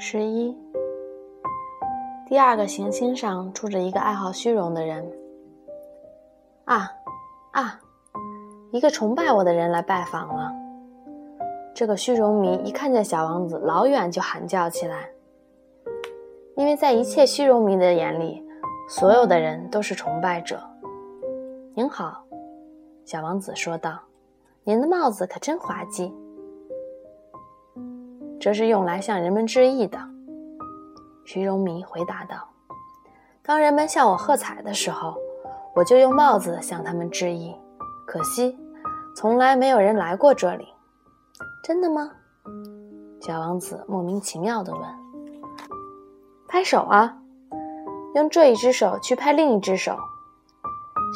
十一，第二个行星上住着一个爱好虚荣的人。啊，啊，一个崇拜我的人来拜访了。这个虚荣迷一看见小王子，老远就喊叫起来，因为在一切虚荣迷的眼里，所有的人都是崇拜者。您好，小王子说道：“您的帽子可真滑稽。”这是用来向人们致意的，虚荣迷回答道：“当人们向我喝彩的时候，我就用帽子向他们致意。可惜，从来没有人来过这里。”真的吗？小王子莫名其妙地问。“拍手啊！用这一只手去拍另一只手。”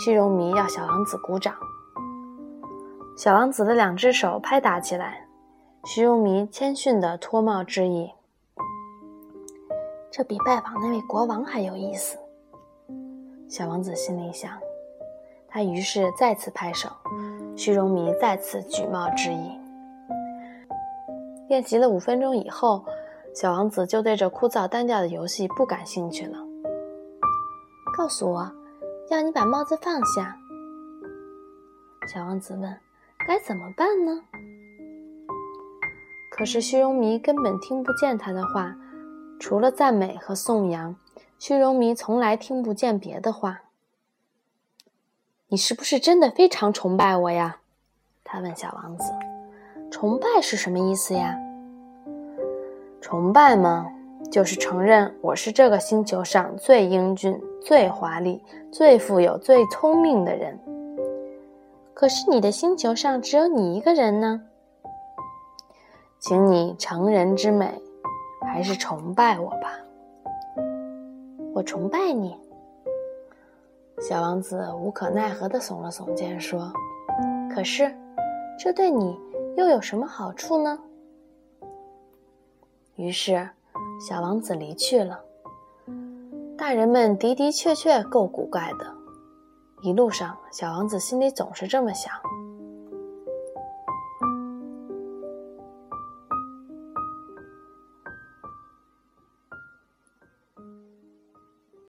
虚荣迷要小王子鼓掌。小王子的两只手拍打起来。虚荣迷谦逊地脱帽致意，这比拜访那位国王还有意思。小王子心里想，他于是再次拍手，虚荣迷再次举帽致意。练习了五分钟以后，小王子就对这枯燥单调的游戏不感兴趣了。告诉我，要你把帽子放下。小王子问：“该怎么办呢？”可是虚荣迷根本听不见他的话，除了赞美和颂扬，虚荣迷从来听不见别的话。你是不是真的非常崇拜我呀？他问小王子。崇拜是什么意思呀？崇拜嘛，就是承认我是这个星球上最英俊、最华丽、最富有、最聪明的人。可是你的星球上只有你一个人呢。请你成人之美，还是崇拜我吧。我崇拜你。小王子无可奈何地耸了耸肩，说：“可是，这对你又有什么好处呢？”于是，小王子离去了。大人们的的确确够古怪的。一路上，小王子心里总是这么想。